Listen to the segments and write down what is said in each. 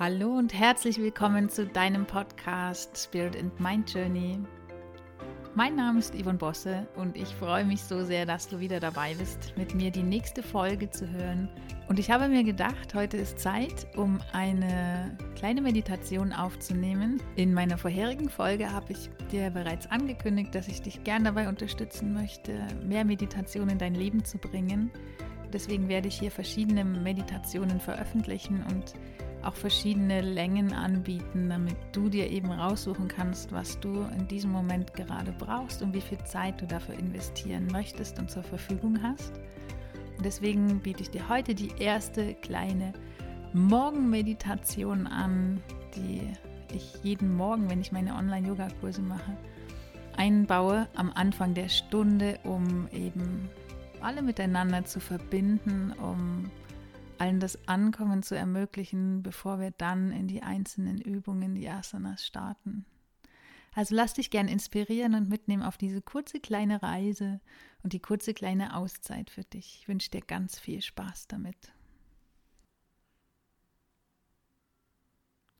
Hallo und herzlich willkommen zu deinem Podcast Spirit and Mind Journey. Mein Name ist Yvonne Bosse und ich freue mich so sehr, dass du wieder dabei bist, mit mir die nächste Folge zu hören. Und ich habe mir gedacht, heute ist Zeit, um eine kleine Meditation aufzunehmen. In meiner vorherigen Folge habe ich dir bereits angekündigt, dass ich dich gern dabei unterstützen möchte, mehr Meditation in dein Leben zu bringen. Deswegen werde ich hier verschiedene Meditationen veröffentlichen und auch verschiedene Längen anbieten, damit du dir eben raussuchen kannst, was du in diesem Moment gerade brauchst und wie viel Zeit du dafür investieren möchtest und zur Verfügung hast. Und deswegen biete ich dir heute die erste kleine Morgenmeditation an, die ich jeden Morgen, wenn ich meine Online-Yoga-Kurse mache, einbaue am Anfang der Stunde, um eben alle miteinander zu verbinden, um allen das Ankommen zu ermöglichen, bevor wir dann in die einzelnen Übungen, die Asanas starten. Also lass dich gern inspirieren und mitnehmen auf diese kurze kleine Reise und die kurze kleine Auszeit für dich. Ich wünsche dir ganz viel Spaß damit.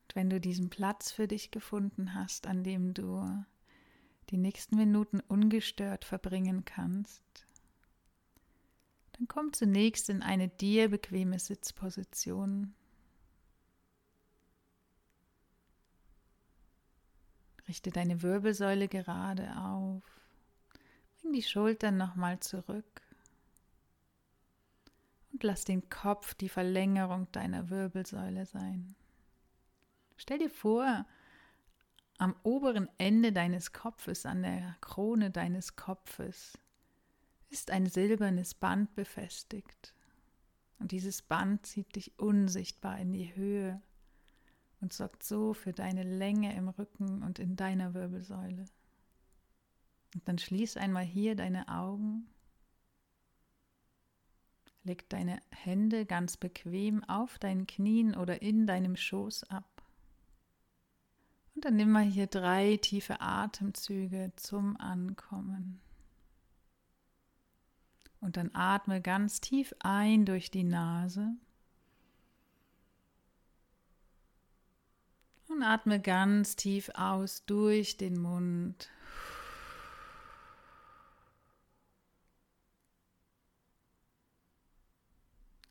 Und wenn du diesen Platz für dich gefunden hast, an dem du die nächsten Minuten ungestört verbringen kannst, dann komm zunächst in eine dir bequeme Sitzposition. Richte deine Wirbelsäule gerade auf. Bring die Schultern nochmal zurück. Und lass den Kopf die Verlängerung deiner Wirbelsäule sein. Stell dir vor, am oberen Ende deines Kopfes, an der Krone deines Kopfes, ist ein silbernes Band befestigt. Und dieses Band zieht dich unsichtbar in die Höhe und sorgt so für deine Länge im Rücken und in deiner Wirbelsäule. Und dann schließ einmal hier deine Augen. Leg deine Hände ganz bequem auf deinen Knien oder in deinem Schoß ab. Und dann nimm mal hier drei tiefe Atemzüge zum Ankommen. Und dann atme ganz tief ein durch die Nase. Und atme ganz tief aus durch den Mund.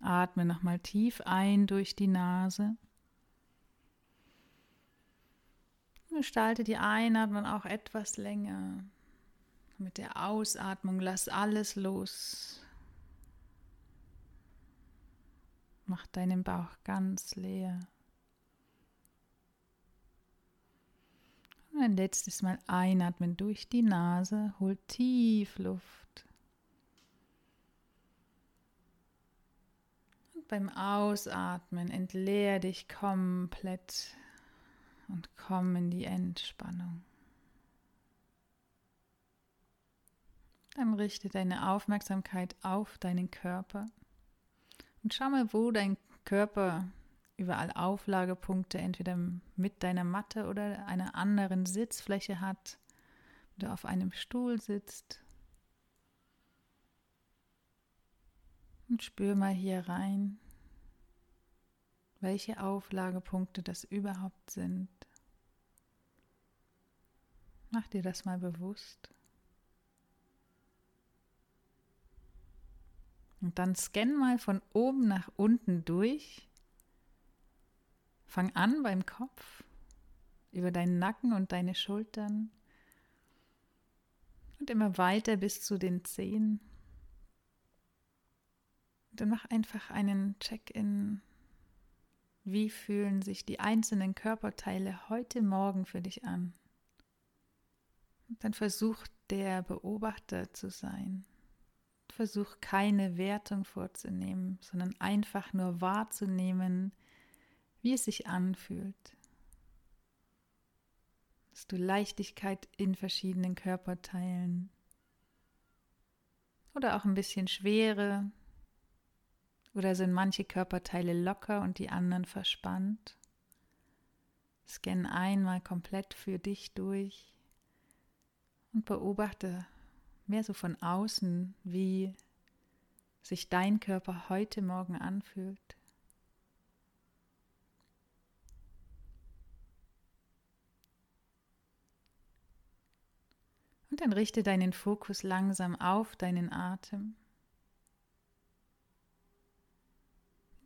Atme nochmal tief ein durch die Nase. Gestalte die Einatmung auch etwas länger. Mit der Ausatmung lass alles los. Mach deinen Bauch ganz leer. Und ein letztes Mal einatmen durch die Nase, hol tief Luft. Und beim Ausatmen entleer dich komplett und komm in die Entspannung. Dann richte deine Aufmerksamkeit auf deinen Körper und schau mal, wo dein Körper überall Auflagepunkte entweder mit deiner Matte oder einer anderen Sitzfläche hat, wenn du auf einem Stuhl sitzt. Und spür mal hier rein, welche Auflagepunkte das überhaupt sind. Mach dir das mal bewusst. Und dann scan mal von oben nach unten durch. Fang an beim Kopf, über deinen Nacken und deine Schultern und immer weiter bis zu den Zehen. Und dann mach einfach einen Check-in. Wie fühlen sich die einzelnen Körperteile heute Morgen für dich an? Und dann versuch der Beobachter zu sein. Versuch keine Wertung vorzunehmen, sondern einfach nur wahrzunehmen, wie es sich anfühlt. Hast du Leichtigkeit in verschiedenen Körperteilen oder auch ein bisschen Schwere oder sind manche Körperteile locker und die anderen verspannt? Scan einmal komplett für dich durch und beobachte, mehr so von außen, wie sich dein Körper heute Morgen anfühlt. Und dann richte deinen Fokus langsam auf deinen Atem.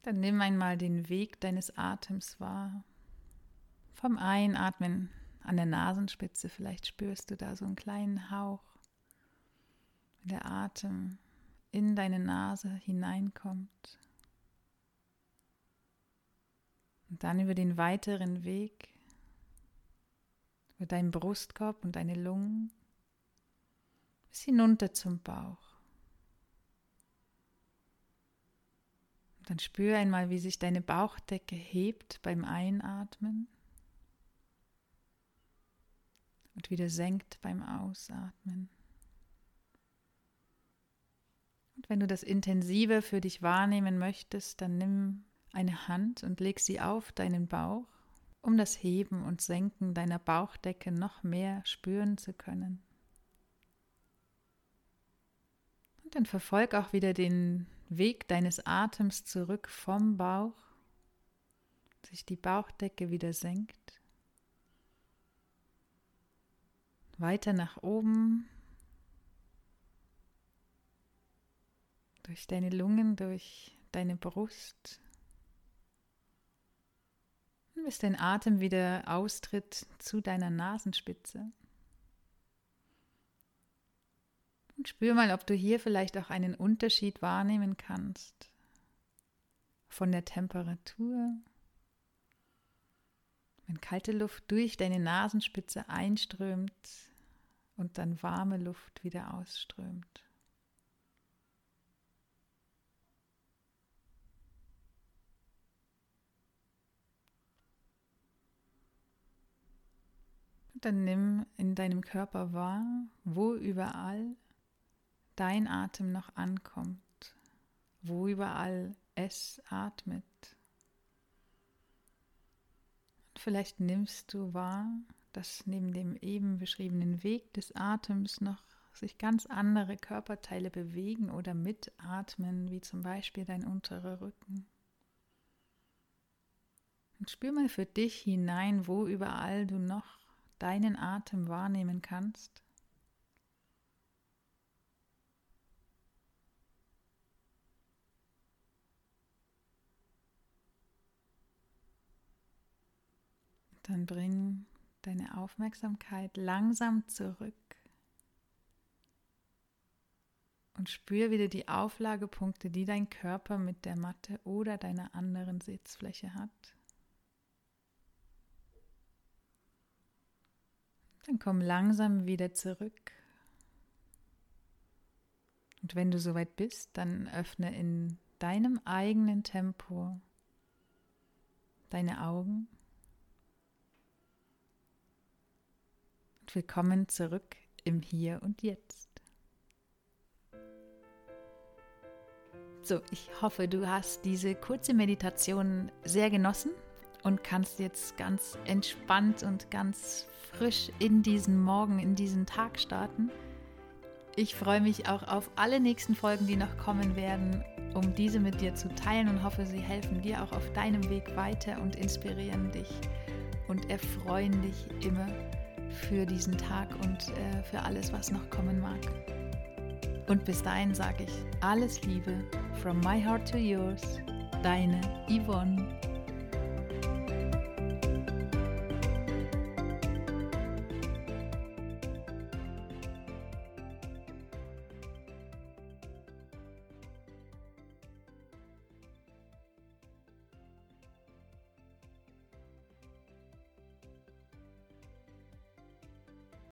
Dann nimm einmal den Weg deines Atems wahr. Vom Einatmen an der Nasenspitze, vielleicht spürst du da so einen kleinen Hauch der Atem in deine Nase hineinkommt. Und dann über den weiteren Weg, über deinen Brustkorb und deine Lungen, bis hinunter zum Bauch. Und dann spür einmal, wie sich deine Bauchdecke hebt beim Einatmen und wieder senkt beim Ausatmen. Und wenn du das intensiver für dich wahrnehmen möchtest, dann nimm eine Hand und leg sie auf deinen Bauch, um das Heben und Senken deiner Bauchdecke noch mehr spüren zu können. Und dann verfolg auch wieder den Weg deines Atems zurück vom Bauch, sich die Bauchdecke wieder senkt. Weiter nach oben, durch deine Lungen, durch deine Brust, bis dein Atem wieder austritt zu deiner Nasenspitze. Und spür mal, ob du hier vielleicht auch einen Unterschied wahrnehmen kannst von der Temperatur. Wenn kalte Luft durch deine Nasenspitze einströmt und dann warme Luft wieder ausströmt. Dann nimm in deinem Körper wahr, wo überall dein Atem noch ankommt, wo überall es atmet. Und vielleicht nimmst du wahr, dass neben dem eben beschriebenen Weg des Atems noch sich ganz andere Körperteile bewegen oder mitatmen, wie zum Beispiel dein unterer Rücken. Und spür mal für dich hinein, wo überall du noch deinen Atem wahrnehmen kannst. Dann bring deine Aufmerksamkeit langsam zurück und spür wieder die Auflagepunkte, die dein Körper mit der Matte oder deiner anderen Sitzfläche hat. Dann komm langsam wieder zurück. Und wenn du soweit bist, dann öffne in deinem eigenen Tempo deine Augen willkommen zurück im Hier und Jetzt. So, ich hoffe, du hast diese kurze Meditation sehr genossen und kannst jetzt ganz entspannt und ganz frisch in diesen Morgen, in diesen Tag starten. Ich freue mich auch auf alle nächsten Folgen, die noch kommen werden, um diese mit dir zu teilen und hoffe, sie helfen dir auch auf deinem Weg weiter und inspirieren dich und erfreuen dich immer für diesen Tag und äh, für alles, was noch kommen mag. Und bis dahin sage ich alles Liebe, from my heart to yours, deine Yvonne.